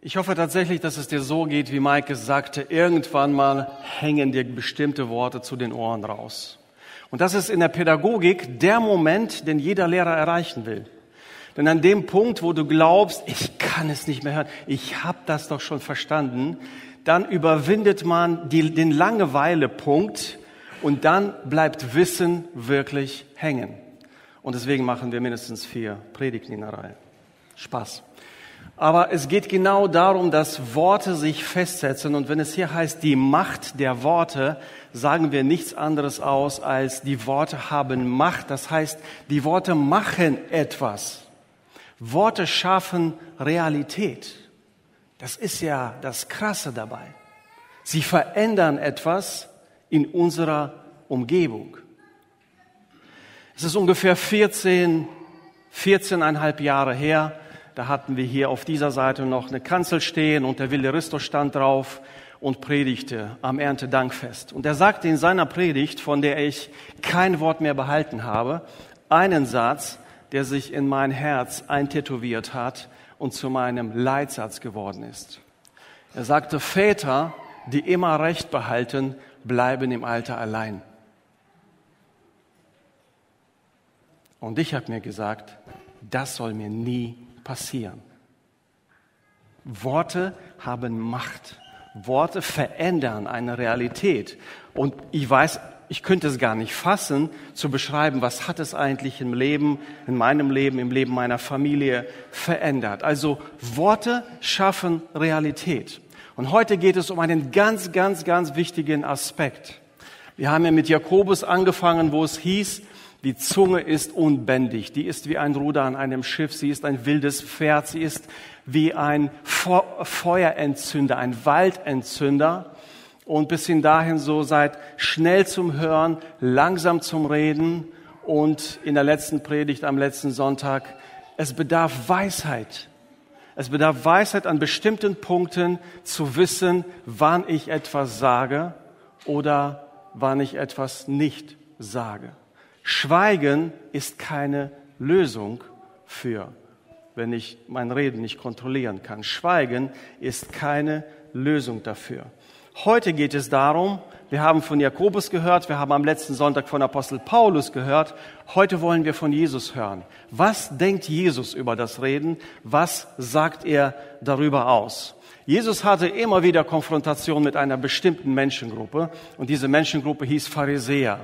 Ich hoffe tatsächlich, dass es dir so geht, wie Mike es sagte. Irgendwann mal hängen dir bestimmte Worte zu den Ohren raus. Und das ist in der Pädagogik der Moment, den jeder Lehrer erreichen will. Denn an dem Punkt, wo du glaubst, ich kann es nicht mehr hören, ich habe das doch schon verstanden, dann überwindet man die, den Langeweile-Punkt und dann bleibt Wissen wirklich hängen. Und deswegen machen wir mindestens vier Predigten in der Reihe. Spaß. Aber es geht genau darum, dass Worte sich festsetzen. Und wenn es hier heißt, die Macht der Worte, sagen wir nichts anderes aus, als die Worte haben Macht. Das heißt, die Worte machen etwas. Worte schaffen Realität. Das ist ja das Krasse dabei. Sie verändern etwas in unserer Umgebung. Es ist ungefähr 14, 14,5 Jahre her, da hatten wir hier auf dieser Seite noch eine Kanzel stehen und der Wilde Risto stand drauf und predigte am Erntedankfest. Und er sagte in seiner Predigt, von der ich kein Wort mehr behalten habe, einen Satz, der sich in mein Herz eintätowiert hat und zu meinem Leitsatz geworden ist. Er sagte, Väter, die immer Recht behalten, bleiben im Alter allein. Und ich habe mir gesagt, das soll mir nie passieren. Worte haben Macht. Worte verändern eine Realität. Und ich weiß, ich könnte es gar nicht fassen, zu beschreiben, was hat es eigentlich im Leben, in meinem Leben, im Leben meiner Familie verändert. Also Worte schaffen Realität. Und heute geht es um einen ganz, ganz, ganz wichtigen Aspekt. Wir haben ja mit Jakobus angefangen, wo es hieß, die Zunge ist unbändig, die ist wie ein Ruder an einem Schiff, sie ist ein wildes Pferd, sie ist wie ein Feuerentzünder, ein Waldentzünder. Und bis hin dahin so seid schnell zum Hören, langsam zum Reden und in der letzten Predigt am letzten Sonntag, es bedarf Weisheit. Es bedarf Weisheit an bestimmten Punkten zu wissen, wann ich etwas sage oder wann ich etwas nicht sage. Schweigen ist keine Lösung für, wenn ich mein Reden nicht kontrollieren kann. Schweigen ist keine Lösung dafür. Heute geht es darum, wir haben von Jakobus gehört, wir haben am letzten Sonntag von Apostel Paulus gehört, heute wollen wir von Jesus hören. Was denkt Jesus über das Reden? Was sagt er darüber aus? Jesus hatte immer wieder Konfrontation mit einer bestimmten Menschengruppe und diese Menschengruppe hieß Pharisäer.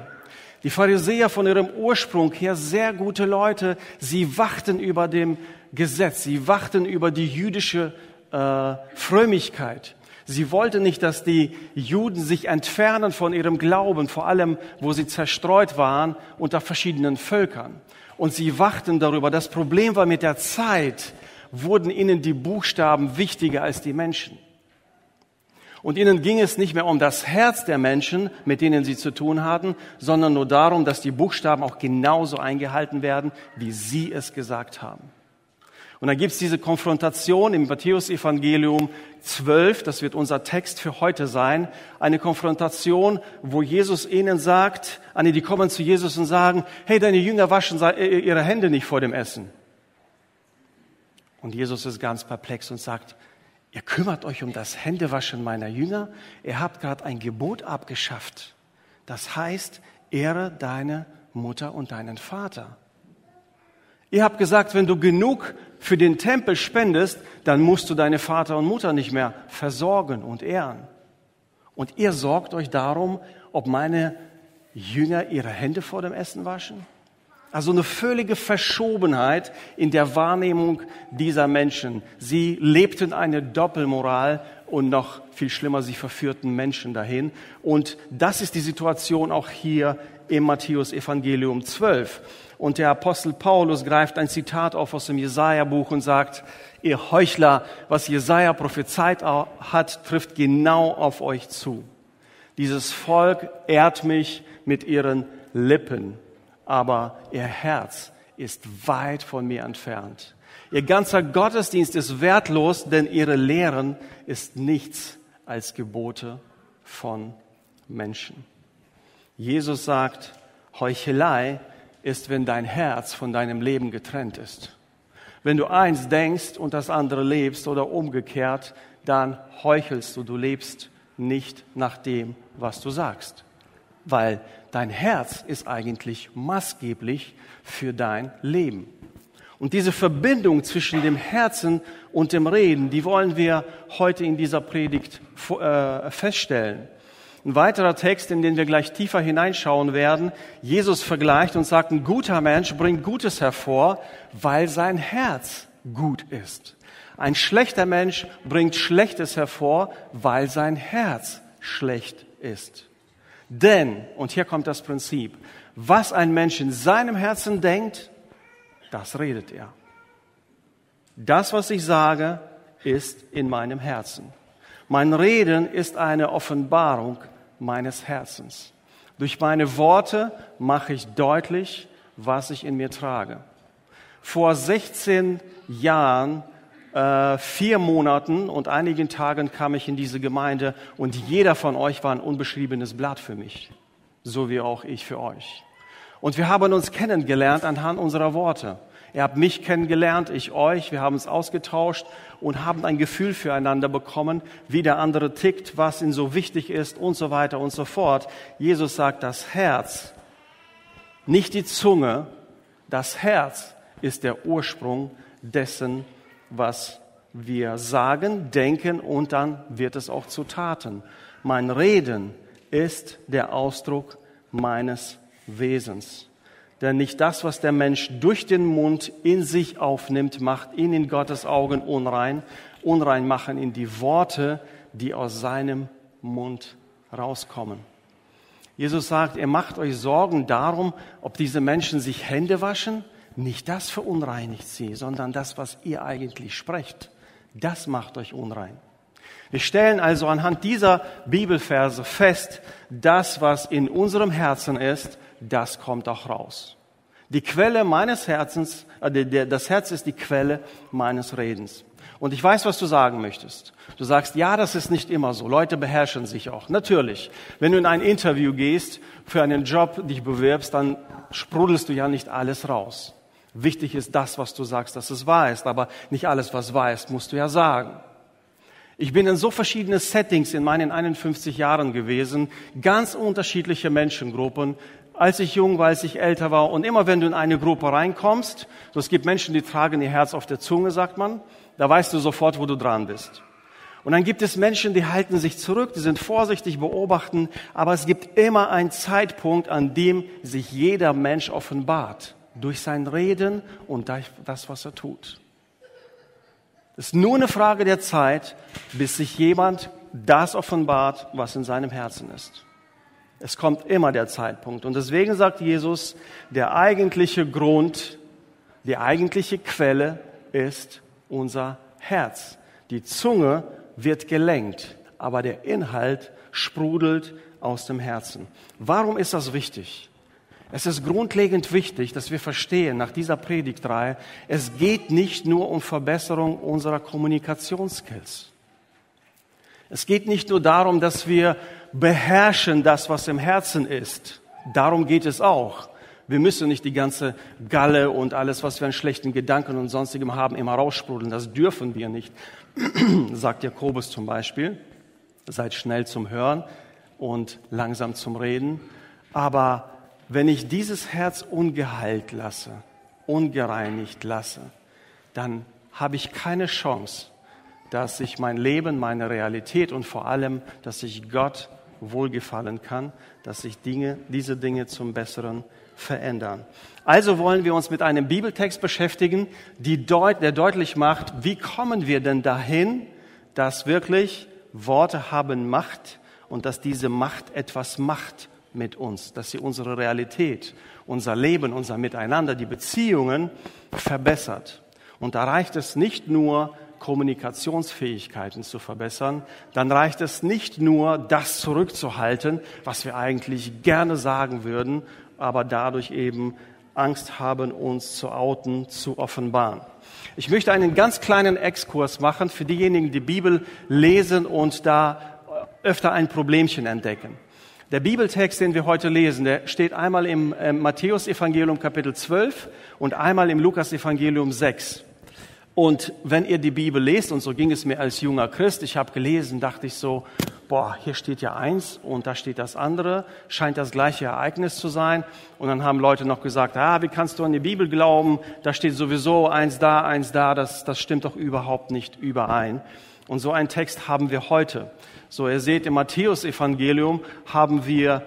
Die Pharisäer von ihrem Ursprung her sehr gute Leute. Sie wachten über dem Gesetz. Sie wachten über die jüdische äh, Frömmigkeit. Sie wollten nicht, dass die Juden sich entfernen von ihrem Glauben, vor allem wo sie zerstreut waren unter verschiedenen Völkern. Und sie wachten darüber. Das Problem war mit der Zeit, wurden ihnen die Buchstaben wichtiger als die Menschen. Und ihnen ging es nicht mehr um das Herz der Menschen, mit denen sie zu tun hatten, sondern nur darum, dass die Buchstaben auch genauso eingehalten werden, wie sie es gesagt haben. Und dann gibt's diese Konfrontation im Matthäus-Evangelium 12, das wird unser Text für heute sein, eine Konfrontation, wo Jesus ihnen sagt, an die kommen zu Jesus und sagen, hey, deine Jünger waschen äh, ihre Hände nicht vor dem Essen. Und Jesus ist ganz perplex und sagt, Ihr kümmert euch um das Händewaschen meiner Jünger. Ihr habt gerade ein Gebot abgeschafft. Das heißt, ehre deine Mutter und deinen Vater. Ihr habt gesagt, wenn du genug für den Tempel spendest, dann musst du deine Vater und Mutter nicht mehr versorgen und ehren. Und ihr sorgt euch darum, ob meine Jünger ihre Hände vor dem Essen waschen? Also eine völlige Verschobenheit in der Wahrnehmung dieser Menschen. Sie lebten eine Doppelmoral und noch viel schlimmer, sie verführten Menschen dahin. Und das ist die Situation auch hier im Matthäus Evangelium 12. Und der Apostel Paulus greift ein Zitat auf aus dem Jesaja-Buch und sagt, ihr Heuchler, was Jesaja prophezeit hat, trifft genau auf euch zu. Dieses Volk ehrt mich mit ihren Lippen aber ihr Herz ist weit von mir entfernt. Ihr ganzer Gottesdienst ist wertlos, denn ihre Lehren ist nichts als Gebote von Menschen. Jesus sagt, Heuchelei ist, wenn dein Herz von deinem Leben getrennt ist. Wenn du eins denkst und das andere lebst oder umgekehrt, dann heuchelst du, du lebst nicht nach dem, was du sagst. Weil dein Herz ist eigentlich maßgeblich für dein Leben. Und diese Verbindung zwischen dem Herzen und dem Reden, die wollen wir heute in dieser Predigt äh, feststellen. Ein weiterer Text, in den wir gleich tiefer hineinschauen werden, Jesus vergleicht und sagt, ein guter Mensch bringt Gutes hervor, weil sein Herz gut ist. Ein schlechter Mensch bringt Schlechtes hervor, weil sein Herz schlecht ist. Denn, und hier kommt das Prinzip, was ein Mensch in seinem Herzen denkt, das redet er. Das, was ich sage, ist in meinem Herzen. Mein Reden ist eine Offenbarung meines Herzens. Durch meine Worte mache ich deutlich, was ich in mir trage. Vor 16 Jahren, äh, vier Monaten und einigen Tagen kam ich in diese Gemeinde und jeder von euch war ein unbeschriebenes Blatt für mich, so wie auch ich für euch. Und wir haben uns kennengelernt anhand unserer Worte. Ihr habt mich kennengelernt, ich euch. Wir haben uns ausgetauscht und haben ein Gefühl füreinander bekommen, wie der andere tickt, was ihm so wichtig ist und so weiter und so fort. Jesus sagt, das Herz, nicht die Zunge, das Herz ist der Ursprung dessen, was wir sagen, denken und dann wird es auch zu Taten. Mein Reden ist der Ausdruck meines Wesens. Denn nicht das, was der Mensch durch den Mund in sich aufnimmt, macht ihn in Gottes Augen unrein. Unrein machen ihn die Worte, die aus seinem Mund rauskommen. Jesus sagt, ihr macht euch Sorgen darum, ob diese Menschen sich Hände waschen. Nicht das verunreinigt sie, sondern das, was ihr eigentlich sprecht. Das macht euch unrein. Wir stellen also anhand dieser Bibelverse fest, das, was in unserem Herzen ist, das kommt auch raus. Die Quelle meines Herzens, äh, das Herz ist die Quelle meines Redens. Und ich weiß, was du sagen möchtest. Du sagst, ja, das ist nicht immer so. Leute beherrschen sich auch. Natürlich. Wenn du in ein Interview gehst, für einen Job dich bewirbst, dann sprudelst du ja nicht alles raus. Wichtig ist das, was du sagst, dass es wahr ist. Aber nicht alles, was wahr ist, musst du ja sagen. Ich bin in so verschiedene Settings in meinen 51 Jahren gewesen, ganz unterschiedliche Menschengruppen, als ich jung war, als ich älter war. Und immer wenn du in eine Gruppe reinkommst, so es gibt Menschen, die tragen ihr Herz auf der Zunge, sagt man, da weißt du sofort, wo du dran bist. Und dann gibt es Menschen, die halten sich zurück, die sind vorsichtig, beobachten, aber es gibt immer einen Zeitpunkt, an dem sich jeder Mensch offenbart. Durch sein Reden und durch das, was er tut. Es ist nur eine Frage der Zeit, bis sich jemand das offenbart, was in seinem Herzen ist. Es kommt immer der Zeitpunkt. Und deswegen sagt Jesus, der eigentliche Grund, die eigentliche Quelle ist unser Herz. Die Zunge wird gelenkt, aber der Inhalt sprudelt aus dem Herzen. Warum ist das wichtig? Es ist grundlegend wichtig, dass wir verstehen nach dieser Predigtreihe, es geht nicht nur um Verbesserung unserer Kommunikationsskills. Es geht nicht nur darum, dass wir beherrschen das, was im Herzen ist. Darum geht es auch. Wir müssen nicht die ganze Galle und alles, was wir an schlechten Gedanken und sonstigem haben, immer raussprudeln. Das dürfen wir nicht, sagt Jakobus zum Beispiel. Seid schnell zum Hören und langsam zum Reden. Aber wenn ich dieses Herz ungeheilt lasse, ungereinigt lasse, dann habe ich keine Chance, dass ich mein Leben, meine Realität und vor allem, dass ich Gott wohlgefallen kann, dass sich Dinge, diese Dinge zum Besseren verändern. Also wollen wir uns mit einem Bibeltext beschäftigen, deut der deutlich macht, wie kommen wir denn dahin, dass wirklich Worte haben Macht und dass diese Macht etwas macht mit uns, dass sie unsere Realität, unser Leben, unser Miteinander, die Beziehungen verbessert. Und da reicht es nicht nur, Kommunikationsfähigkeiten zu verbessern, dann reicht es nicht nur, das zurückzuhalten, was wir eigentlich gerne sagen würden, aber dadurch eben Angst haben, uns zu outen, zu offenbaren. Ich möchte einen ganz kleinen Exkurs machen für diejenigen, die Bibel lesen und da öfter ein Problemchen entdecken. Der Bibeltext, den wir heute lesen, der steht einmal im äh, Matthäus-Evangelium Kapitel 12 und einmal im Lukas-Evangelium 6. Und wenn ihr die Bibel lest, und so ging es mir als junger Christ, ich habe gelesen, dachte ich so, boah, hier steht ja eins und da steht das andere, scheint das gleiche Ereignis zu sein. Und dann haben Leute noch gesagt, ah, wie kannst du an die Bibel glauben? Da steht sowieso eins da, eins da, das, das stimmt doch überhaupt nicht überein. Und so einen Text haben wir heute. So, ihr seht, im Matthäus-Evangelium haben wir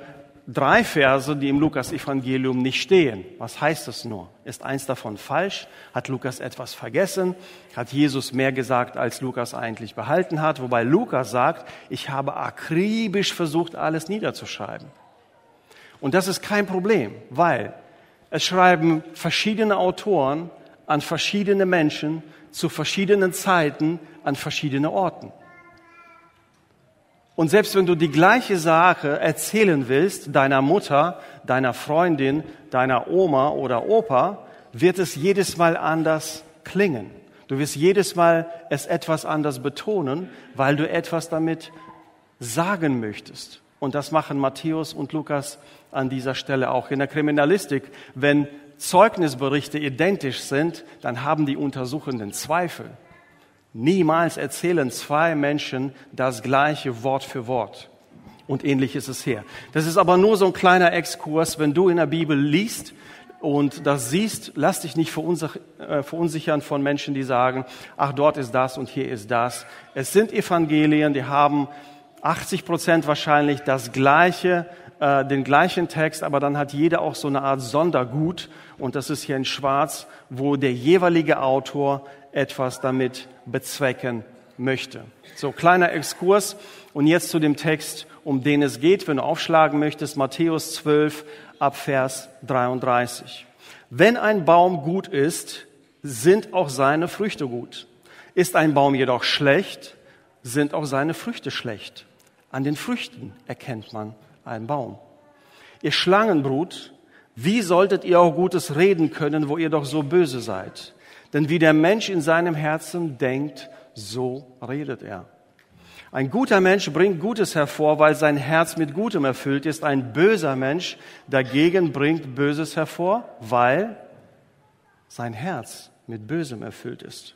drei Verse, die im Lukas-Evangelium nicht stehen. Was heißt das nur? Ist eins davon falsch? Hat Lukas etwas vergessen? Hat Jesus mehr gesagt, als Lukas eigentlich behalten hat? Wobei Lukas sagt, ich habe akribisch versucht, alles niederzuschreiben. Und das ist kein Problem, weil es schreiben verschiedene Autoren an verschiedene Menschen zu verschiedenen Zeiten an verschiedene Orten. Und selbst wenn du die gleiche Sache erzählen willst, deiner Mutter, deiner Freundin, deiner Oma oder Opa, wird es jedes Mal anders klingen. Du wirst jedes Mal es etwas anders betonen, weil du etwas damit sagen möchtest. Und das machen Matthäus und Lukas an dieser Stelle auch. In der Kriminalistik, wenn Zeugnisberichte identisch sind, dann haben die Untersuchenden Zweifel. Niemals erzählen zwei Menschen das gleiche Wort für Wort. Und ähnlich ist es hier. Das ist aber nur so ein kleiner Exkurs. Wenn du in der Bibel liest und das siehst, lass dich nicht äh, verunsichern von Menschen, die sagen, ach, dort ist das und hier ist das. Es sind Evangelien, die haben 80 Prozent wahrscheinlich das gleiche, äh, den gleichen Text, aber dann hat jeder auch so eine Art Sondergut. Und das ist hier in Schwarz, wo der jeweilige Autor etwas damit bezwecken möchte. So, kleiner Exkurs. Und jetzt zu dem Text, um den es geht, wenn du aufschlagen möchtest, Matthäus 12 ab Vers 33. Wenn ein Baum gut ist, sind auch seine Früchte gut. Ist ein Baum jedoch schlecht, sind auch seine Früchte schlecht. An den Früchten erkennt man einen Baum. Ihr Schlangenbrut, wie solltet ihr auch Gutes reden können, wo ihr doch so böse seid? Denn wie der Mensch in seinem Herzen denkt, so redet er. Ein guter Mensch bringt Gutes hervor, weil sein Herz mit Gutem erfüllt ist. Ein böser Mensch dagegen bringt Böses hervor, weil sein Herz mit Bösem erfüllt ist.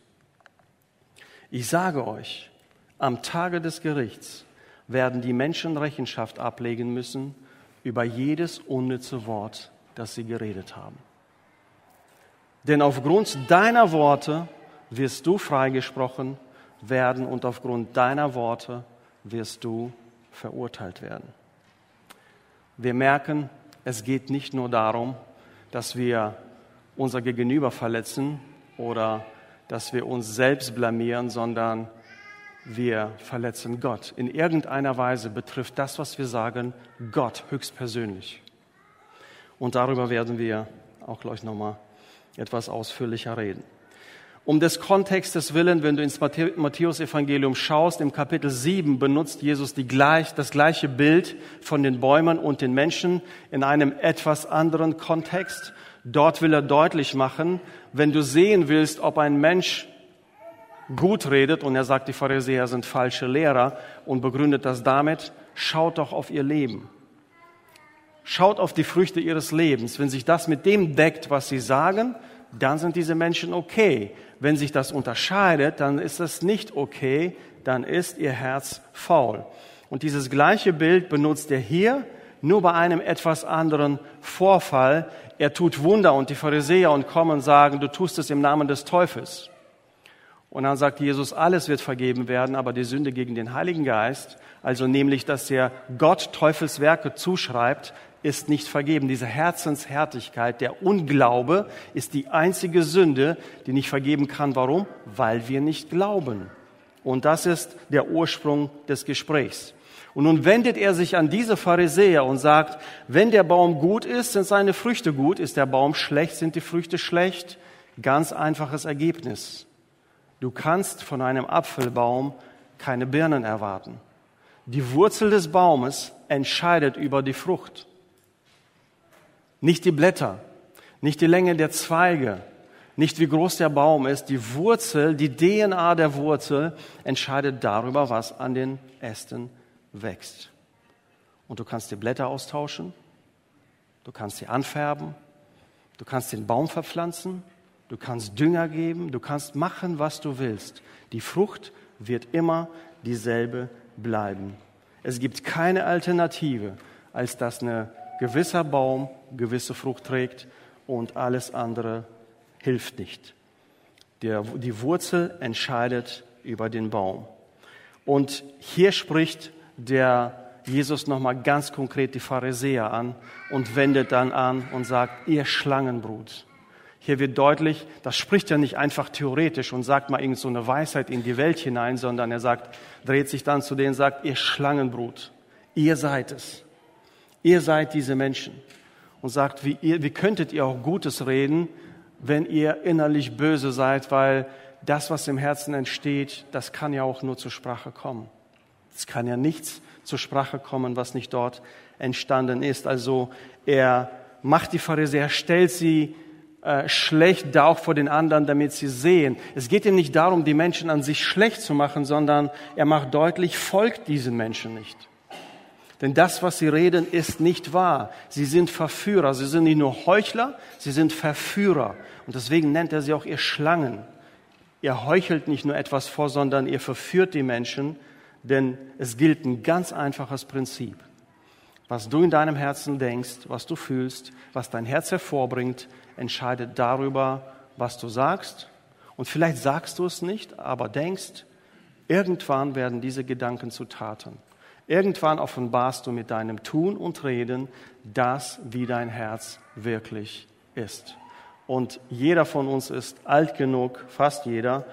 Ich sage euch, am Tage des Gerichts werden die Menschen Rechenschaft ablegen müssen über jedes unnütze Wort, das sie geredet haben. Denn aufgrund deiner Worte wirst du freigesprochen werden und aufgrund deiner Worte wirst du verurteilt werden. Wir merken, es geht nicht nur darum, dass wir unser Gegenüber verletzen oder dass wir uns selbst blamieren, sondern wir verletzen Gott. In irgendeiner Weise betrifft das, was wir sagen, Gott höchstpersönlich. Und darüber werden wir auch gleich nochmal etwas ausführlicher reden. Um des Kontextes willen, wenn du ins Matthäus-Evangelium schaust, im Kapitel 7 benutzt Jesus gleich, das gleiche Bild von den Bäumen und den Menschen in einem etwas anderen Kontext. Dort will er deutlich machen, wenn du sehen willst, ob ein Mensch gut redet, und er sagt, die Pharisäer sind falsche Lehrer und begründet das damit, schaut doch auf ihr Leben. Schaut auf die Früchte ihres Lebens. Wenn sich das mit dem deckt, was sie sagen, dann sind diese Menschen okay. Wenn sich das unterscheidet, dann ist das nicht okay, dann ist ihr Herz faul. Und dieses gleiche Bild benutzt er hier, nur bei einem etwas anderen Vorfall. Er tut Wunder und die Pharisäer und kommen und sagen, du tust es im Namen des Teufels. Und dann sagt Jesus, alles wird vergeben werden, aber die Sünde gegen den Heiligen Geist, also nämlich, dass er Gott Teufelswerke zuschreibt, ist nicht vergeben. Diese Herzenshärtigkeit, der Unglaube ist die einzige Sünde, die nicht vergeben kann. Warum? Weil wir nicht glauben. Und das ist der Ursprung des Gesprächs. Und nun wendet er sich an diese Pharisäer und sagt, wenn der Baum gut ist, sind seine Früchte gut. Ist der Baum schlecht, sind die Früchte schlecht? Ganz einfaches Ergebnis. Du kannst von einem Apfelbaum keine Birnen erwarten. Die Wurzel des Baumes entscheidet über die Frucht. Nicht die Blätter, nicht die Länge der Zweige, nicht wie groß der Baum ist. Die Wurzel, die DNA der Wurzel entscheidet darüber, was an den Ästen wächst. Und du kannst die Blätter austauschen, du kannst sie anfärben, du kannst den Baum verpflanzen, du kannst Dünger geben, du kannst machen, was du willst. Die Frucht wird immer dieselbe bleiben. Es gibt keine Alternative, als dass ein gewisser Baum gewisse Frucht trägt und alles andere hilft nicht. Der, die Wurzel entscheidet über den Baum. Und hier spricht der Jesus nochmal ganz konkret die Pharisäer an und wendet dann an und sagt, ihr Schlangenbrut. Hier wird deutlich, das spricht ja nicht einfach theoretisch und sagt mal irgend so eine Weisheit in die Welt hinein, sondern er sagt, dreht sich dann zu denen und sagt, ihr Schlangenbrut, ihr seid es. Ihr seid diese Menschen. Und sagt, wie, ihr, wie könntet ihr auch Gutes reden, wenn ihr innerlich böse seid, weil das, was im Herzen entsteht, das kann ja auch nur zur Sprache kommen. Es kann ja nichts zur Sprache kommen, was nicht dort entstanden ist. Also er macht die Pharisäer, stellt sie äh, schlecht da auch vor den anderen, damit sie sehen. Es geht ihm nicht darum, die Menschen an sich schlecht zu machen, sondern er macht deutlich, folgt diesen Menschen nicht. Denn das, was sie reden, ist nicht wahr. Sie sind Verführer. Sie sind nicht nur Heuchler, sie sind Verführer. Und deswegen nennt er sie auch ihr Schlangen. Ihr heuchelt nicht nur etwas vor, sondern ihr verführt die Menschen, denn es gilt ein ganz einfaches Prinzip. Was du in deinem Herzen denkst, was du fühlst, was dein Herz hervorbringt, entscheidet darüber, was du sagst. Und vielleicht sagst du es nicht, aber denkst, irgendwann werden diese Gedanken zu Taten. Irgendwann offenbarst du mit deinem Tun und Reden das, wie dein Herz wirklich ist. Und jeder von uns ist alt genug, fast jeder,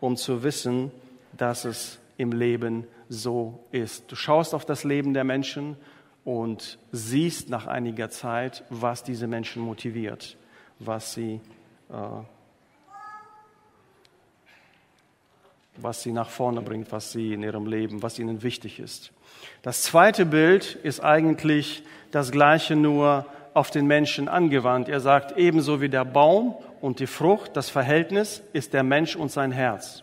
um zu wissen, dass es im Leben so ist. Du schaust auf das Leben der Menschen und siehst nach einiger Zeit, was diese Menschen motiviert, was sie, äh, was sie nach vorne bringt, was sie in ihrem Leben, was ihnen wichtig ist. Das zweite Bild ist eigentlich das gleiche nur auf den Menschen angewandt. Er sagt, ebenso wie der Baum und die Frucht, das Verhältnis ist der Mensch und sein Herz.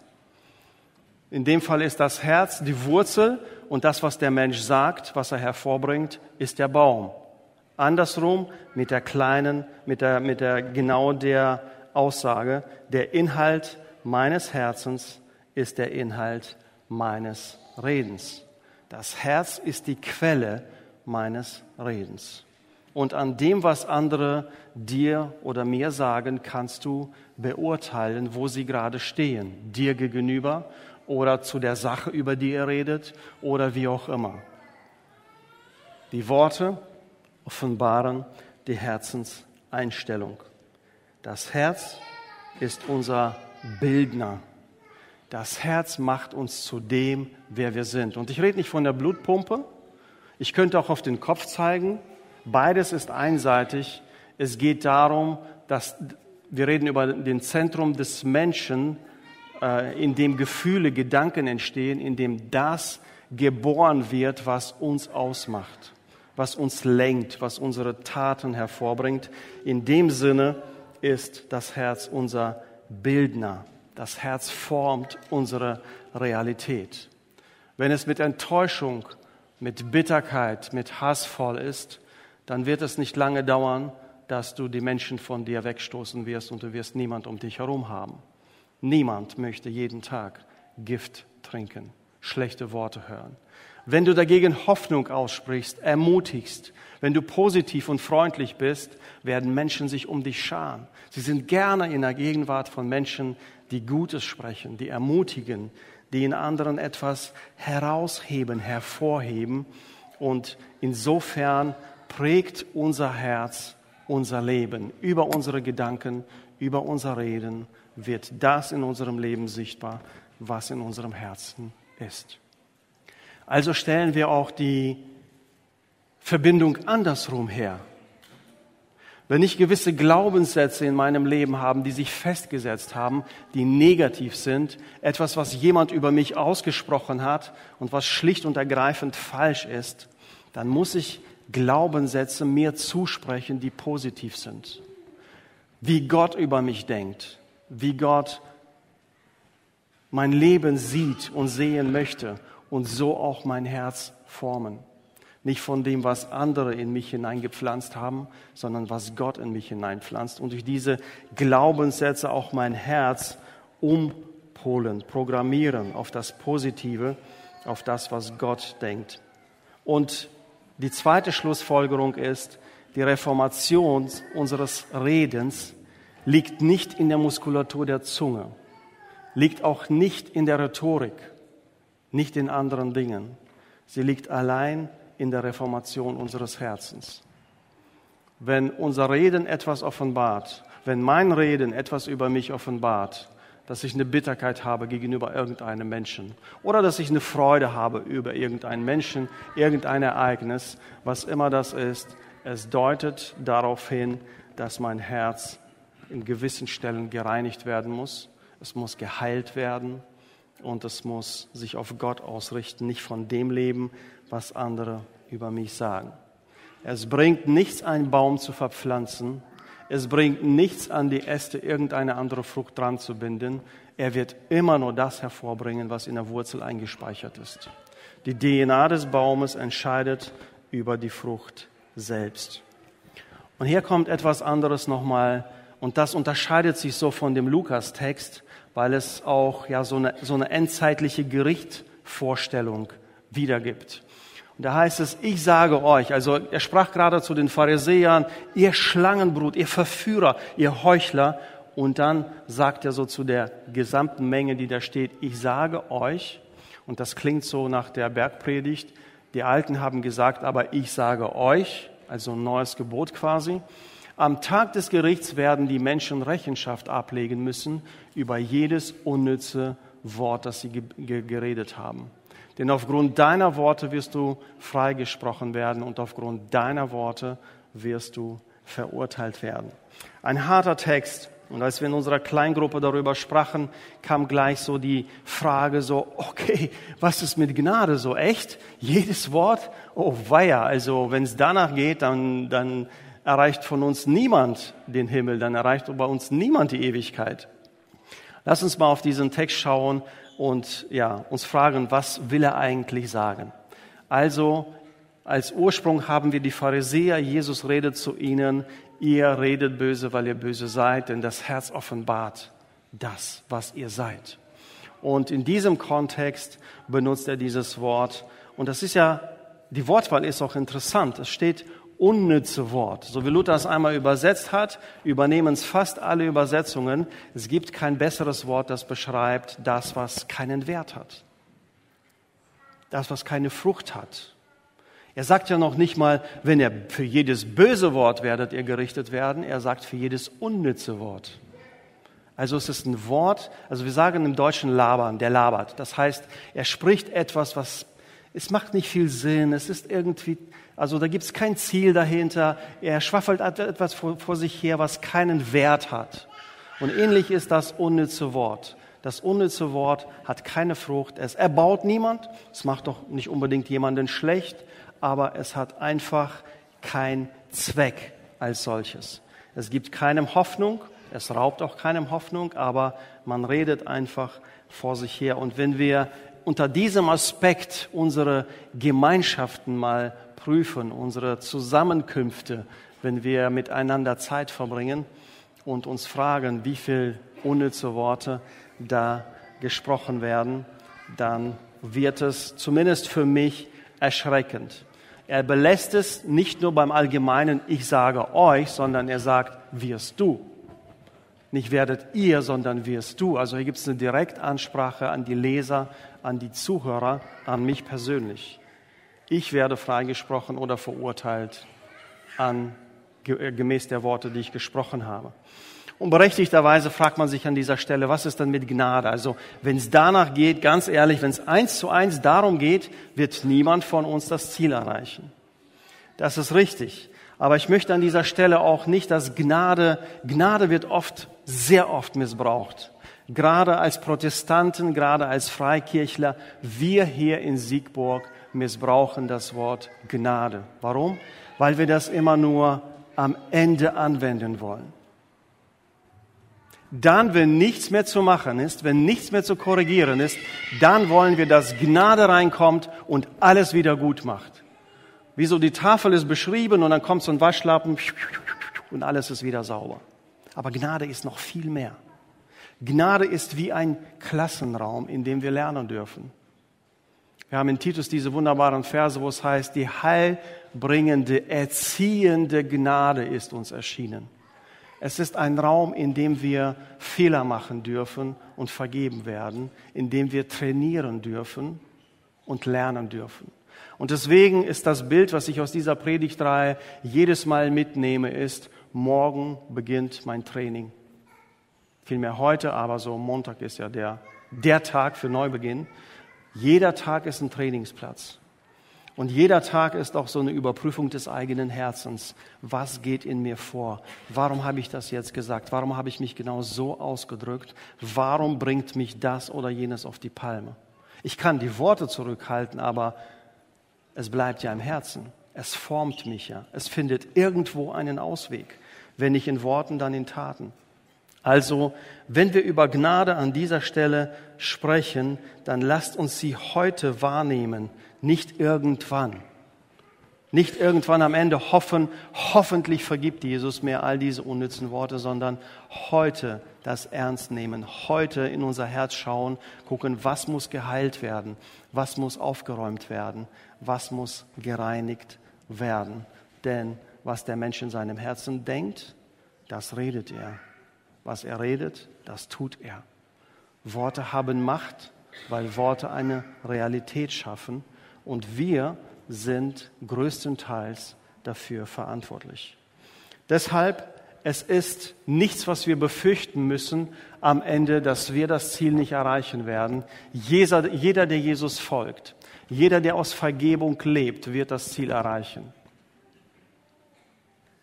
In dem Fall ist das Herz die Wurzel und das, was der Mensch sagt, was er hervorbringt, ist der Baum. Andersrum mit der kleinen, mit der, mit der genau der Aussage, der Inhalt meines Herzens ist der Inhalt meines Redens. Das Herz ist die Quelle meines Redens. Und an dem, was andere dir oder mir sagen, kannst du beurteilen, wo sie gerade stehen, dir gegenüber oder zu der Sache, über die ihr redet oder wie auch immer. Die Worte offenbaren die Herzenseinstellung. Das Herz ist unser Bildner. Das Herz macht uns zu dem, wer wir sind. Und ich rede nicht von der Blutpumpe. Ich könnte auch auf den Kopf zeigen. Beides ist einseitig. Es geht darum, dass wir reden über den Zentrum des Menschen, äh, in dem Gefühle, Gedanken entstehen, in dem das geboren wird, was uns ausmacht, was uns lenkt, was unsere Taten hervorbringt. In dem Sinne ist das Herz unser Bildner. Das Herz formt unsere Realität. Wenn es mit Enttäuschung, mit Bitterkeit, mit Hass voll ist, dann wird es nicht lange dauern, dass du die Menschen von dir wegstoßen wirst und du wirst niemand um dich herum haben. Niemand möchte jeden Tag Gift trinken, schlechte Worte hören. Wenn du dagegen Hoffnung aussprichst, ermutigst, wenn du positiv und freundlich bist, werden Menschen sich um dich scharen. Sie sind gerne in der Gegenwart von Menschen, die Gutes sprechen, die ermutigen, die in anderen etwas herausheben, hervorheben. Und insofern prägt unser Herz unser Leben über unsere Gedanken, über unser Reden wird das in unserem Leben sichtbar, was in unserem Herzen ist. Also stellen wir auch die Verbindung andersrum her. Wenn ich gewisse Glaubenssätze in meinem Leben habe, die sich festgesetzt haben, die negativ sind, etwas, was jemand über mich ausgesprochen hat und was schlicht und ergreifend falsch ist, dann muss ich Glaubenssätze mir zusprechen, die positiv sind. Wie Gott über mich denkt, wie Gott mein Leben sieht und sehen möchte und so auch mein Herz formen. Nicht von dem, was andere in mich hineingepflanzt haben, sondern was Gott in mich hineinpflanzt. Und durch diese Glaubenssätze auch mein Herz umpolen, programmieren auf das Positive, auf das, was Gott denkt. Und die zweite Schlussfolgerung ist, die Reformation unseres Redens liegt nicht in der Muskulatur der Zunge, liegt auch nicht in der Rhetorik, nicht in anderen Dingen. Sie liegt allein in der Reformation unseres Herzens. Wenn unser Reden etwas offenbart, wenn mein Reden etwas über mich offenbart, dass ich eine Bitterkeit habe gegenüber irgendeinem Menschen oder dass ich eine Freude habe über irgendeinen Menschen, irgendein Ereignis, was immer das ist, es deutet darauf hin, dass mein Herz in gewissen Stellen gereinigt werden muss. Es muss geheilt werden und es muss sich auf Gott ausrichten, nicht von dem leben, was andere über mich sagen. Es bringt nichts, einen Baum zu verpflanzen. Es bringt nichts, an die Äste irgendeine andere Frucht dran zu binden. Er wird immer nur das hervorbringen, was in der Wurzel eingespeichert ist. Die DNA des Baumes entscheidet über die Frucht selbst. Und hier kommt etwas anderes nochmal und das unterscheidet sich so von dem Lukas-Text, weil es auch ja so eine, so eine endzeitliche Gerichtvorstellung wiedergibt. Da heißt es, ich sage euch, also er sprach gerade zu den Pharisäern, ihr Schlangenbrut, ihr Verführer, ihr Heuchler. Und dann sagt er so zu der gesamten Menge, die da steht, ich sage euch, und das klingt so nach der Bergpredigt, die Alten haben gesagt, aber ich sage euch, also ein neues Gebot quasi. Am Tag des Gerichts werden die Menschen Rechenschaft ablegen müssen über jedes unnütze Wort, das sie geredet haben. Denn aufgrund deiner Worte wirst du freigesprochen werden und aufgrund deiner Worte wirst du verurteilt werden. Ein harter Text. Und als wir in unserer Kleingruppe darüber sprachen, kam gleich so die Frage so, okay, was ist mit Gnade so echt? Jedes Wort? Oh weia, also wenn es danach geht, dann, dann erreicht von uns niemand den Himmel, dann erreicht bei uns niemand die Ewigkeit. Lass uns mal auf diesen Text schauen und ja, uns fragen, was will er eigentlich sagen? Also, als Ursprung haben wir die Pharisäer, Jesus redet zu ihnen, ihr redet böse, weil ihr böse seid, denn das Herz offenbart das, was ihr seid. Und in diesem Kontext benutzt er dieses Wort. Und das ist ja, die Wortwahl ist auch interessant. Es steht unnütze Wort. So wie Luther es einmal übersetzt hat, übernehmen es fast alle Übersetzungen. Es gibt kein besseres Wort, das beschreibt das, was keinen Wert hat. Das, was keine Frucht hat. Er sagt ja noch nicht mal, wenn er für jedes böse Wort werdet ihr gerichtet werden. Er sagt für jedes unnütze Wort. Also es ist ein Wort, also wir sagen im Deutschen labern, der labert. Das heißt, er spricht etwas, was, es macht nicht viel Sinn, es ist irgendwie also da gibt es kein Ziel dahinter. Er schwaffelt etwas vor, vor sich her, was keinen Wert hat. Und ähnlich ist das unnütze Wort. Das unnütze Wort hat keine Frucht. Es erbaut niemand. Es macht doch nicht unbedingt jemanden schlecht, aber es hat einfach keinen Zweck als solches. Es gibt keinem Hoffnung. Es raubt auch keinem Hoffnung, aber man redet einfach vor sich her. Und wenn wir unter diesem Aspekt unsere Gemeinschaften mal prüfen, unsere Zusammenkünfte, wenn wir miteinander Zeit verbringen und uns fragen, wie viel unnütze Worte da gesprochen werden, dann wird es zumindest für mich erschreckend. Er belässt es nicht nur beim allgemeinen Ich sage euch, sondern er sagt, wirst du. Nicht werdet ihr, sondern wirst du. Also hier gibt es eine Direktansprache an die Leser, an die Zuhörer, an mich persönlich ich werde freigesprochen oder verurteilt an, äh, gemäß der Worte, die ich gesprochen habe. Und berechtigterweise fragt man sich an dieser Stelle, was ist denn mit Gnade? Also wenn es danach geht, ganz ehrlich, wenn es eins zu eins darum geht, wird niemand von uns das Ziel erreichen. Das ist richtig. Aber ich möchte an dieser Stelle auch nicht, dass Gnade, Gnade wird oft, sehr oft missbraucht. Gerade als Protestanten, gerade als Freikirchler, wir hier in Siegburg missbrauchen das Wort Gnade. Warum? Weil wir das immer nur am Ende anwenden wollen. Dann, wenn nichts mehr zu machen ist, wenn nichts mehr zu korrigieren ist, dann wollen wir, dass Gnade reinkommt und alles wieder gut macht. Wie so die Tafel ist beschrieben und dann kommt so ein Waschlappen und alles ist wieder sauber. Aber Gnade ist noch viel mehr. Gnade ist wie ein Klassenraum, in dem wir lernen dürfen. Wir haben in Titus diese wunderbaren Verse, wo es heißt, die heilbringende, erziehende Gnade ist uns erschienen. Es ist ein Raum, in dem wir Fehler machen dürfen und vergeben werden, in dem wir trainieren dürfen und lernen dürfen. Und deswegen ist das Bild, was ich aus dieser Predigtreihe jedes Mal mitnehme, ist, morgen beginnt mein Training. Vielmehr heute, aber so Montag ist ja der, der Tag für Neubeginn. Jeder Tag ist ein Trainingsplatz. Und jeder Tag ist auch so eine Überprüfung des eigenen Herzens. Was geht in mir vor? Warum habe ich das jetzt gesagt? Warum habe ich mich genau so ausgedrückt? Warum bringt mich das oder jenes auf die Palme? Ich kann die Worte zurückhalten, aber es bleibt ja im Herzen. Es formt mich ja. Es findet irgendwo einen Ausweg. Wenn nicht in Worten, dann in Taten. Also, wenn wir über Gnade an dieser Stelle sprechen, dann lasst uns sie heute wahrnehmen, nicht irgendwann. Nicht irgendwann am Ende hoffen, hoffentlich vergibt Jesus mir all diese unnützen Worte, sondern heute das ernst nehmen, heute in unser Herz schauen, gucken, was muss geheilt werden, was muss aufgeräumt werden, was muss gereinigt werden. Denn was der Mensch in seinem Herzen denkt, das redet er. Was er redet, das tut er. Worte haben Macht, weil Worte eine Realität schaffen und wir sind größtenteils dafür verantwortlich. Deshalb, es ist nichts, was wir befürchten müssen am Ende, dass wir das Ziel nicht erreichen werden. Jeder, der Jesus folgt, jeder, der aus Vergebung lebt, wird das Ziel erreichen.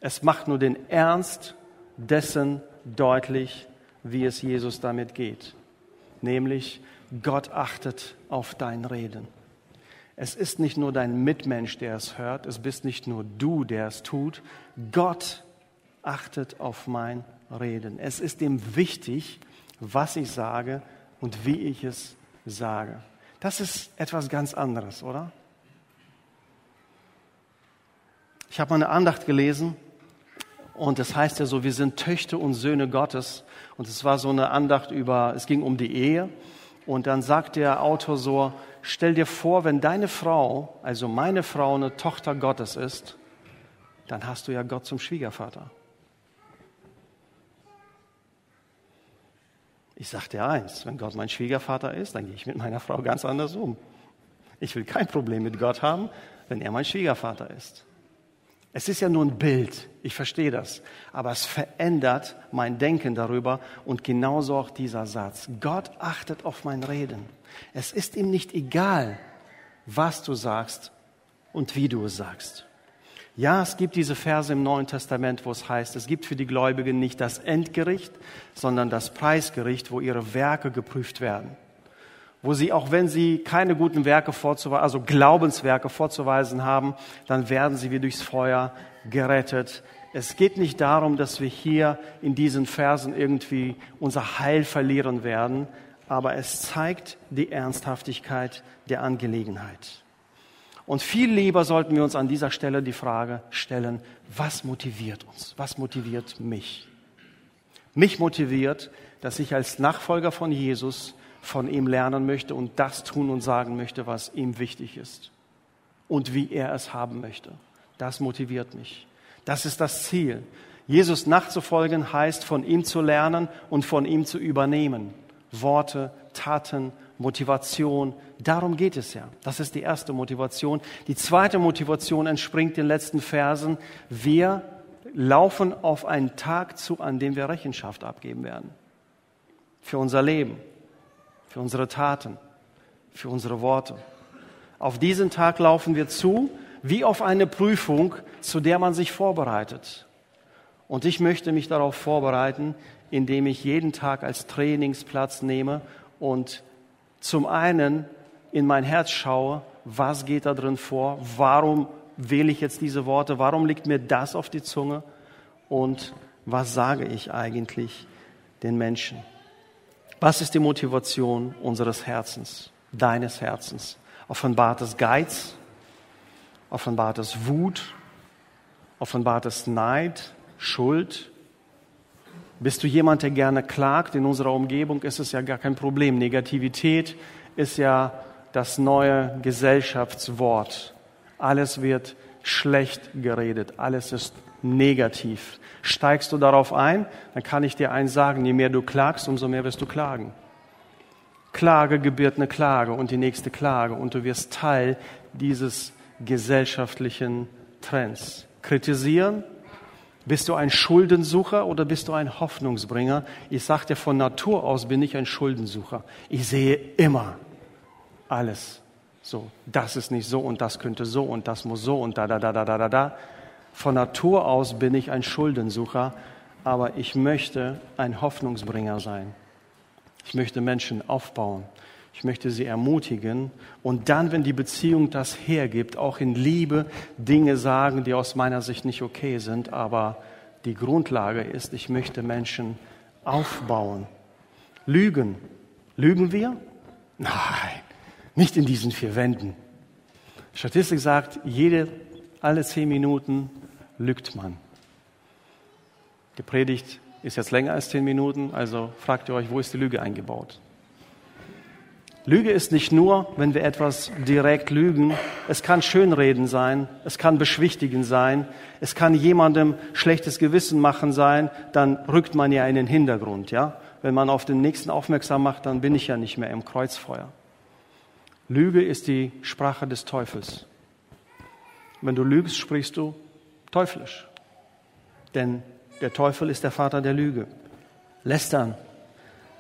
Es macht nur den Ernst dessen deutlich, wie es Jesus damit geht. Nämlich, Gott achtet auf dein Reden. Es ist nicht nur dein Mitmensch, der es hört, es bist nicht nur du, der es tut. Gott achtet auf mein Reden. Es ist ihm wichtig, was ich sage und wie ich es sage. Das ist etwas ganz anderes, oder? Ich habe mal eine Andacht gelesen und das heißt ja so, wir sind Töchter und Söhne Gottes. Und es war so eine Andacht über, es ging um die Ehe. Und dann sagt der Autor so, stell dir vor, wenn deine Frau, also meine Frau, eine Tochter Gottes ist, dann hast du ja Gott zum Schwiegervater. Ich sagte eins, wenn Gott mein Schwiegervater ist, dann gehe ich mit meiner Frau ganz anders um. Ich will kein Problem mit Gott haben, wenn er mein Schwiegervater ist. Es ist ja nur ein Bild, ich verstehe das, aber es verändert mein Denken darüber und genauso auch dieser Satz. Gott achtet auf mein Reden. Es ist ihm nicht egal, was du sagst und wie du es sagst. Ja, es gibt diese Verse im Neuen Testament, wo es heißt, es gibt für die Gläubigen nicht das Endgericht, sondern das Preisgericht, wo ihre Werke geprüft werden wo sie, auch wenn sie keine guten Werke vorzuweisen, also Glaubenswerke vorzuweisen haben, dann werden sie wie durchs Feuer gerettet. Es geht nicht darum, dass wir hier in diesen Versen irgendwie unser Heil verlieren werden, aber es zeigt die Ernsthaftigkeit der Angelegenheit. Und viel lieber sollten wir uns an dieser Stelle die Frage stellen, was motiviert uns? Was motiviert mich? Mich motiviert, dass ich als Nachfolger von Jesus von ihm lernen möchte und das tun und sagen möchte, was ihm wichtig ist und wie er es haben möchte. Das motiviert mich. Das ist das Ziel. Jesus nachzufolgen heißt, von ihm zu lernen und von ihm zu übernehmen. Worte, Taten, Motivation, darum geht es ja. Das ist die erste Motivation. Die zweite Motivation entspringt den letzten Versen. Wir laufen auf einen Tag zu, an dem wir Rechenschaft abgeben werden. Für unser Leben für unsere Taten, für unsere Worte. Auf diesen Tag laufen wir zu, wie auf eine Prüfung, zu der man sich vorbereitet. Und ich möchte mich darauf vorbereiten, indem ich jeden Tag als Trainingsplatz nehme und zum einen in mein Herz schaue, was geht da drin vor, warum wähle ich jetzt diese Worte, warum liegt mir das auf die Zunge und was sage ich eigentlich den Menschen. Was ist die Motivation unseres Herzens, deines Herzens? Offenbart es Geiz Offenbart es Wut? Offenbart es Neid, Schuld? Bist du jemand, der gerne klagt? In unserer Umgebung ist es ja gar kein Problem. Negativität ist ja das neue Gesellschaftswort. Alles wird schlecht geredet, alles ist negativ. Steigst du darauf ein, dann kann ich dir eins sagen, je mehr du klagst, umso mehr wirst du klagen. Klage gebiert eine Klage und die nächste Klage und du wirst Teil dieses gesellschaftlichen Trends. Kritisieren, bist du ein Schuldensucher oder bist du ein Hoffnungsbringer? Ich sage dir, von Natur aus bin ich ein Schuldensucher. Ich sehe immer alles so. Das ist nicht so und das könnte so und das muss so und da, da, da, da, da, da, da. Von Natur aus bin ich ein Schuldensucher, aber ich möchte ein Hoffnungsbringer sein. Ich möchte Menschen aufbauen. Ich möchte sie ermutigen und dann, wenn die Beziehung das hergibt, auch in Liebe Dinge sagen, die aus meiner Sicht nicht okay sind, aber die Grundlage ist, ich möchte Menschen aufbauen. Lügen. Lügen wir? Nein, nicht in diesen vier Wänden. Statistik sagt, jede, alle zehn Minuten lügt man. Die Predigt ist jetzt länger als zehn Minuten, also fragt ihr euch, wo ist die Lüge eingebaut? Lüge ist nicht nur, wenn wir etwas direkt lügen. Es kann Schönreden sein, es kann Beschwichtigen sein, es kann jemandem schlechtes Gewissen machen sein, dann rückt man ja in den Hintergrund, ja? Wenn man auf den Nächsten aufmerksam macht, dann bin ich ja nicht mehr im Kreuzfeuer. Lüge ist die Sprache des Teufels. Wenn du lügst, sprichst du teuflisch. Denn der Teufel ist der Vater der Lüge. Lästern.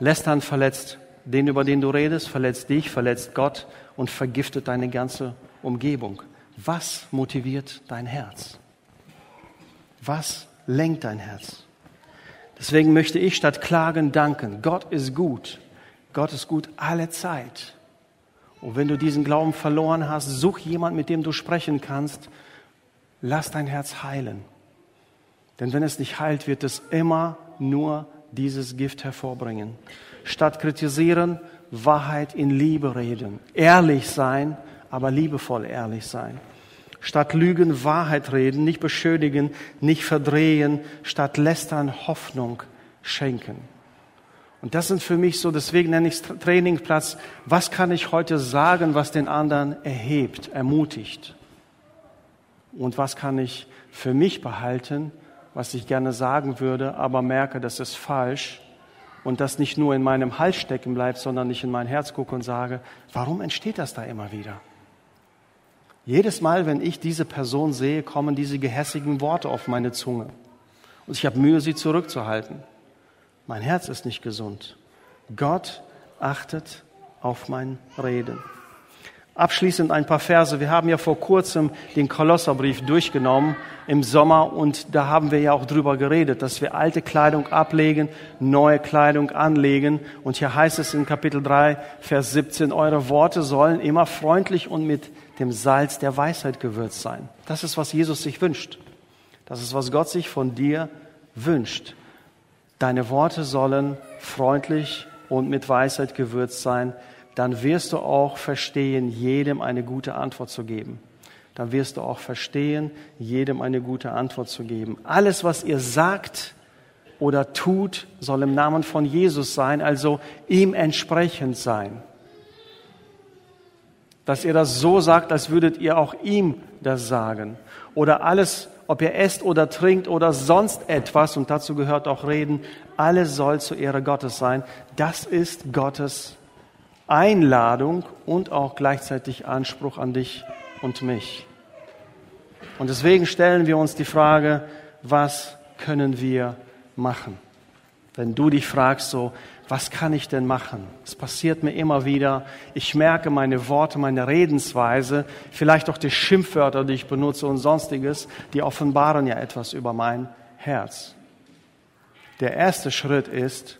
Lästern verletzt den, über den du redest, verletzt dich, verletzt Gott und vergiftet deine ganze Umgebung. Was motiviert dein Herz? Was lenkt dein Herz? Deswegen möchte ich statt Klagen danken. Gott ist gut. Gott ist gut alle Zeit. Und wenn du diesen Glauben verloren hast, such jemand, mit dem du sprechen kannst. Lass dein Herz heilen. Denn wenn es nicht heilt, wird es immer nur dieses Gift hervorbringen statt kritisieren, Wahrheit in Liebe reden. Ehrlich sein, aber liebevoll ehrlich sein. Statt Lügen Wahrheit reden, nicht beschönigen, nicht verdrehen, statt lästern Hoffnung schenken. Und das sind für mich so, deswegen nenne ich es Trainingplatz. Was kann ich heute sagen, was den anderen erhebt, ermutigt? Und was kann ich für mich behalten, was ich gerne sagen würde, aber merke, das ist falsch und das nicht nur in meinem Hals stecken bleibt, sondern ich in mein Herz gucke und sage, warum entsteht das da immer wieder? Jedes Mal, wenn ich diese Person sehe, kommen diese gehässigen Worte auf meine Zunge. Und ich habe Mühe, sie zurückzuhalten. Mein Herz ist nicht gesund. Gott achtet auf mein Reden. Abschließend ein paar Verse. Wir haben ja vor kurzem den Kolosserbrief durchgenommen im Sommer und da haben wir ja auch drüber geredet, dass wir alte Kleidung ablegen, neue Kleidung anlegen. Und hier heißt es in Kapitel 3, Vers 17, eure Worte sollen immer freundlich und mit dem Salz der Weisheit gewürzt sein. Das ist, was Jesus sich wünscht. Das ist, was Gott sich von dir wünscht. Deine Worte sollen freundlich und mit Weisheit gewürzt sein dann wirst du auch verstehen, jedem eine gute Antwort zu geben. Dann wirst du auch verstehen, jedem eine gute Antwort zu geben. Alles, was ihr sagt oder tut, soll im Namen von Jesus sein, also ihm entsprechend sein. Dass ihr das so sagt, als würdet ihr auch ihm das sagen. Oder alles, ob ihr esst oder trinkt oder sonst etwas, und dazu gehört auch Reden, alles soll zur Ehre Gottes sein. Das ist Gottes Einladung und auch gleichzeitig Anspruch an dich und mich. Und deswegen stellen wir uns die Frage, was können wir machen? Wenn du dich fragst, so, was kann ich denn machen? Es passiert mir immer wieder. Ich merke meine Worte, meine Redensweise, vielleicht auch die Schimpfwörter, die ich benutze und sonstiges, die offenbaren ja etwas über mein Herz. Der erste Schritt ist,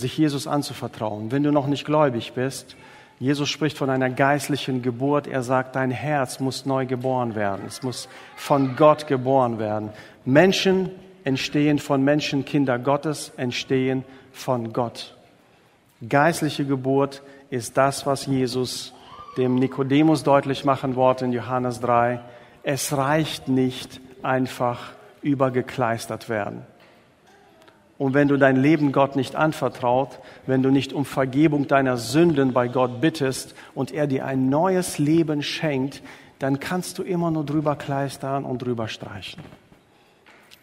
sich Jesus anzuvertrauen. Wenn du noch nicht gläubig bist, Jesus spricht von einer geistlichen Geburt. Er sagt, dein Herz muss neu geboren werden. Es muss von Gott geboren werden. Menschen entstehen von Menschen, Kinder Gottes entstehen von Gott. Geistliche Geburt ist das, was Jesus dem Nikodemus deutlich machen wollte in Johannes 3, es reicht nicht einfach übergekleistert werden. Und wenn du dein Leben Gott nicht anvertraut, wenn du nicht um Vergebung deiner Sünden bei Gott bittest und er dir ein neues Leben schenkt, dann kannst du immer nur drüber kleistern und drüber streichen.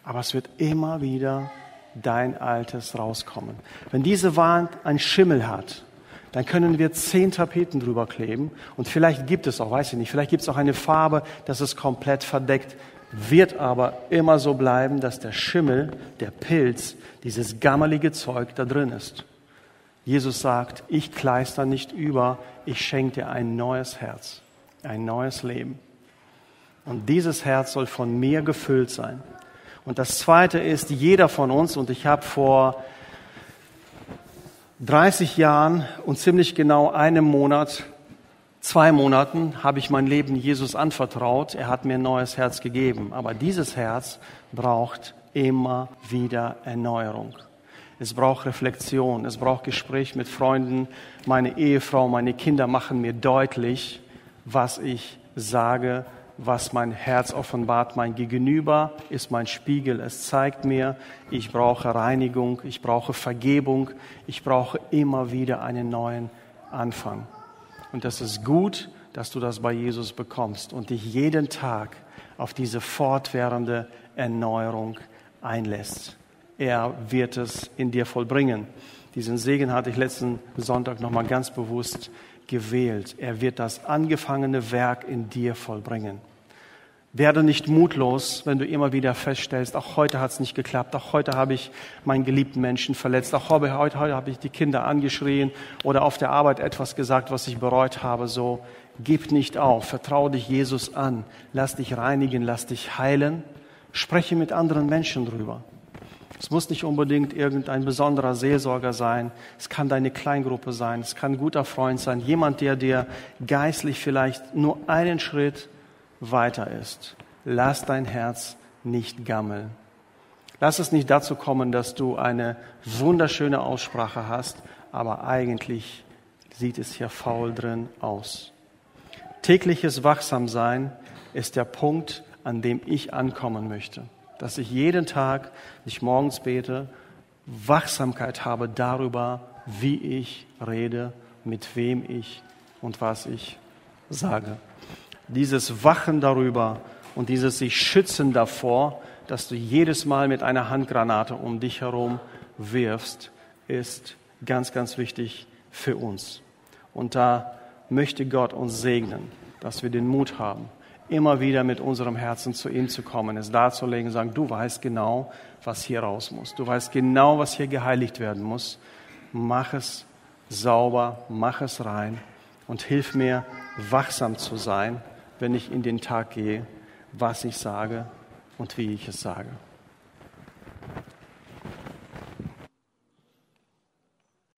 Aber es wird immer wieder dein Altes rauskommen. Wenn diese Wand ein Schimmel hat, dann können wir zehn Tapeten drüber kleben und vielleicht gibt es auch, weiß ich nicht, vielleicht gibt es auch eine Farbe, dass es komplett verdeckt, wird aber immer so bleiben, dass der Schimmel, der Pilz, dieses gammelige Zeug da drin ist. Jesus sagt, ich kleister nicht über, ich schenke dir ein neues Herz, ein neues Leben. Und dieses Herz soll von mir gefüllt sein. Und das Zweite ist, jeder von uns, und ich habe vor 30 Jahren und ziemlich genau einem Monat, zwei Monaten, habe ich mein Leben Jesus anvertraut. Er hat mir ein neues Herz gegeben. Aber dieses Herz braucht immer wieder Erneuerung. Es braucht Reflexion, es braucht Gespräch mit Freunden. Meine Ehefrau, meine Kinder machen mir deutlich, was ich sage, was mein Herz offenbart. Mein Gegenüber ist mein Spiegel. Es zeigt mir, ich brauche Reinigung, ich brauche Vergebung, ich brauche immer wieder einen neuen Anfang. Und das ist gut, dass du das bei Jesus bekommst und dich jeden Tag auf diese fortwährende Erneuerung einlässt. Er wird es in dir vollbringen. Diesen Segen hatte ich letzten Sonntag nochmal ganz bewusst gewählt. Er wird das angefangene Werk in dir vollbringen. Werde nicht mutlos, wenn du immer wieder feststellst, auch heute hat es nicht geklappt, auch heute habe ich meinen geliebten Menschen verletzt, auch heute, heute, habe ich die Kinder angeschrien oder auf der Arbeit etwas gesagt, was ich bereut habe. So, gib nicht auf, vertraue dich Jesus an, lass dich reinigen, lass dich heilen, spreche mit anderen Menschen drüber. Es muss nicht unbedingt irgendein besonderer Seelsorger sein. Es kann deine Kleingruppe sein. Es kann ein guter Freund sein. Jemand, der dir geistlich vielleicht nur einen Schritt weiter ist. Lass dein Herz nicht gammeln. Lass es nicht dazu kommen, dass du eine wunderschöne Aussprache hast, aber eigentlich sieht es hier faul drin aus. Tägliches Wachsamsein ist der Punkt, an dem ich ankommen möchte dass ich jeden Tag, ich morgens bete, Wachsamkeit habe darüber, wie ich rede, mit wem ich und was ich sage. Dieses Wachen darüber und dieses sich schützen davor, dass du jedes Mal mit einer Handgranate um dich herum wirfst, ist ganz, ganz wichtig für uns. Und da möchte Gott uns segnen, dass wir den Mut haben, immer wieder mit unserem Herzen zu ihm zu kommen, es darzulegen, sagen, du weißt genau, was hier raus muss. Du weißt genau, was hier geheiligt werden muss. Mach es sauber, mach es rein und hilf mir, wachsam zu sein, wenn ich in den Tag gehe, was ich sage und wie ich es sage.